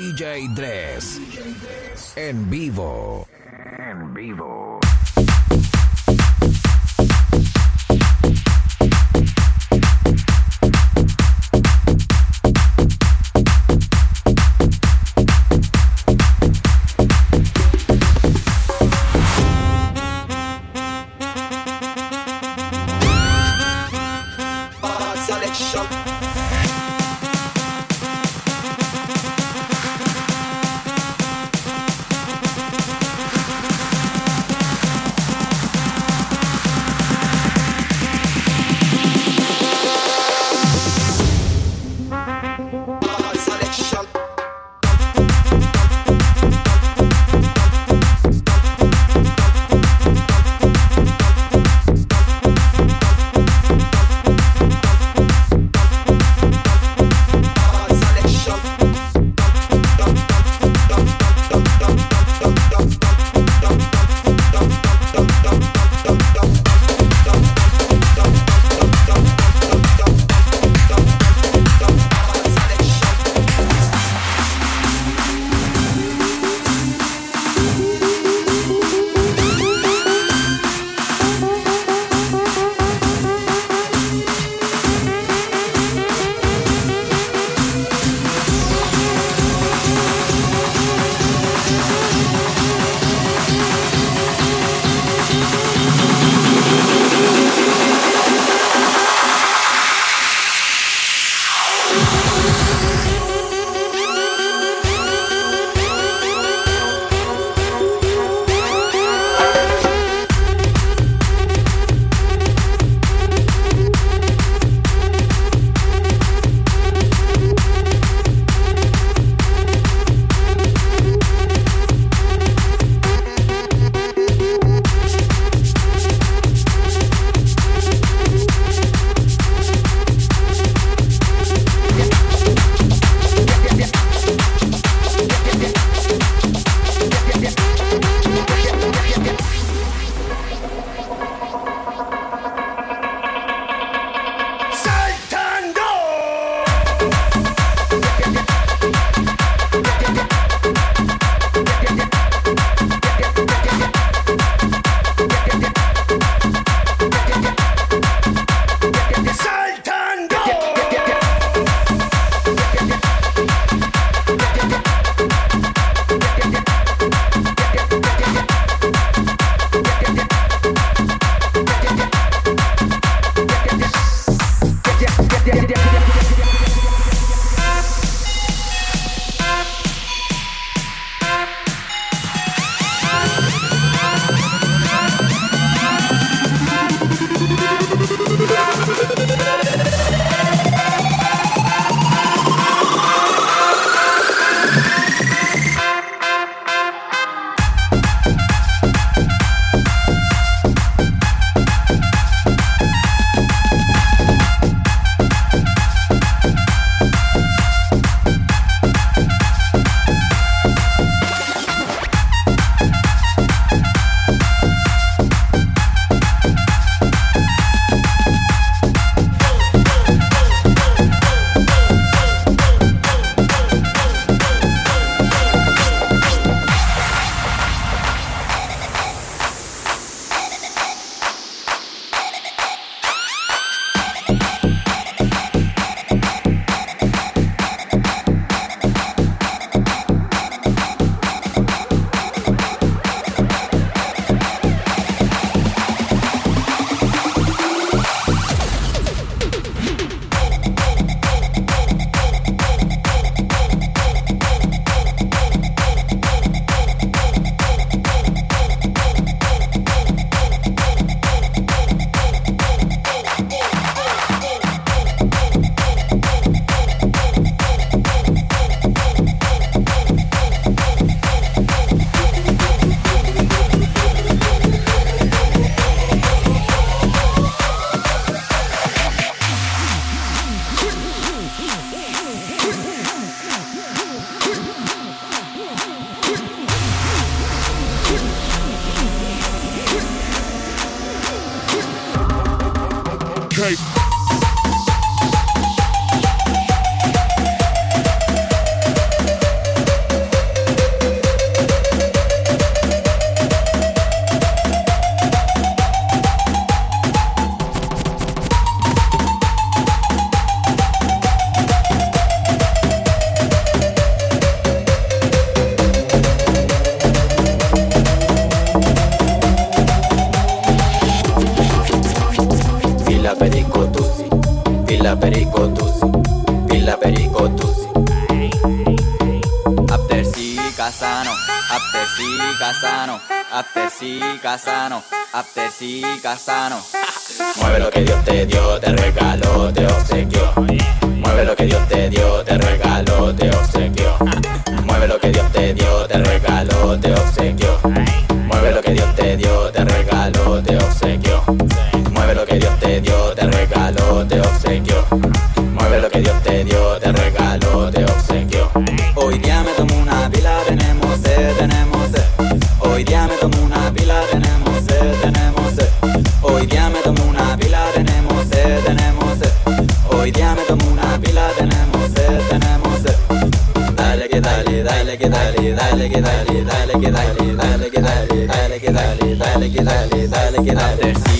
DJ Dress. En vivo. En vivo. Pila perico tusi, pila perico tusi. After si casano, after si casano, after si casano, after si casano. Mueve lo que Dios te dio, te día me tomo una pila, tenemos sed, tenemos sed. Hoy día me tomo una pila, tenemos sed, tenemos sed. Hoy día me tomo una pila, tenemos sed, tenemos sed. Hoy día me tomo una pila, tenemos sed, tenemos sed. Dale que dale, dale que dale, dale que dale, dale que dale, dale que dale, dale que dale, dale que dale, dale que dale. After sí, Casano,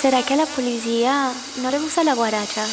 ¿Será que a la policía no le gusta la guaracha?